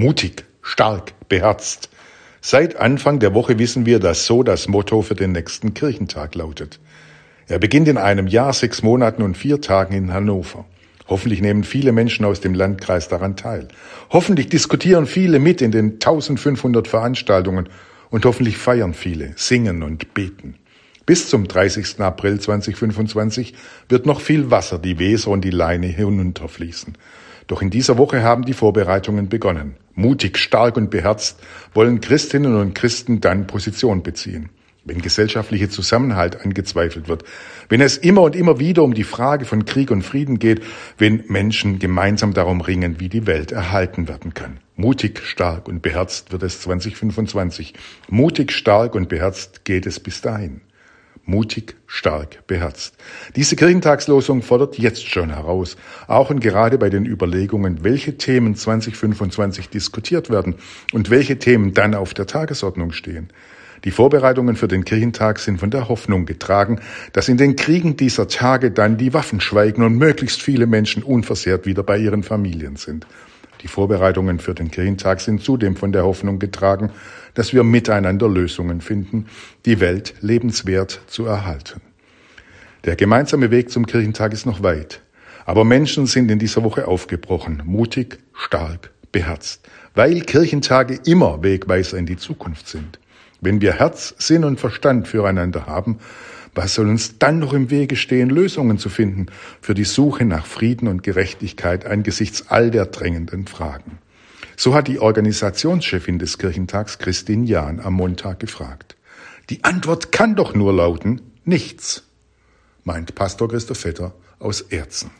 Mutig, stark, beherzt. Seit Anfang der Woche wissen wir, dass so das Motto für den nächsten Kirchentag lautet. Er beginnt in einem Jahr, sechs Monaten und vier Tagen in Hannover. Hoffentlich nehmen viele Menschen aus dem Landkreis daran teil. Hoffentlich diskutieren viele mit in den 1500 Veranstaltungen und hoffentlich feiern viele, singen und beten. Bis zum 30. April 2025 wird noch viel Wasser die Weser und die Leine hinunterfließen. Doch in dieser Woche haben die Vorbereitungen begonnen. Mutig, stark und beherzt wollen Christinnen und Christen dann Position beziehen. Wenn gesellschaftlicher Zusammenhalt angezweifelt wird, wenn es immer und immer wieder um die Frage von Krieg und Frieden geht, wenn Menschen gemeinsam darum ringen, wie die Welt erhalten werden kann. Mutig, stark und beherzt wird es 2025. Mutig, stark und beherzt geht es bis dahin mutig, stark, beherzt. Diese Kirchentagslosung fordert jetzt schon heraus, auch und gerade bei den Überlegungen, welche Themen 2025 diskutiert werden und welche Themen dann auf der Tagesordnung stehen. Die Vorbereitungen für den Kirchentag sind von der Hoffnung getragen, dass in den Kriegen dieser Tage dann die Waffen schweigen und möglichst viele Menschen unversehrt wieder bei ihren Familien sind. Die Vorbereitungen für den Kirchentag sind zudem von der Hoffnung getragen, dass wir miteinander Lösungen finden, die Welt lebenswert zu erhalten. Der gemeinsame Weg zum Kirchentag ist noch weit, aber Menschen sind in dieser Woche aufgebrochen, mutig, stark, beherzt, weil Kirchentage immer Wegweiser in die Zukunft sind. Wenn wir Herz, Sinn und Verstand füreinander haben, was soll uns dann noch im Wege stehen, Lösungen zu finden für die Suche nach Frieden und Gerechtigkeit angesichts all der drängenden Fragen? So hat die Organisationschefin des Kirchentags Christine Jahn am Montag gefragt. Die Antwort kann doch nur lauten, nichts, meint Pastor Christoph Vetter aus Erzen.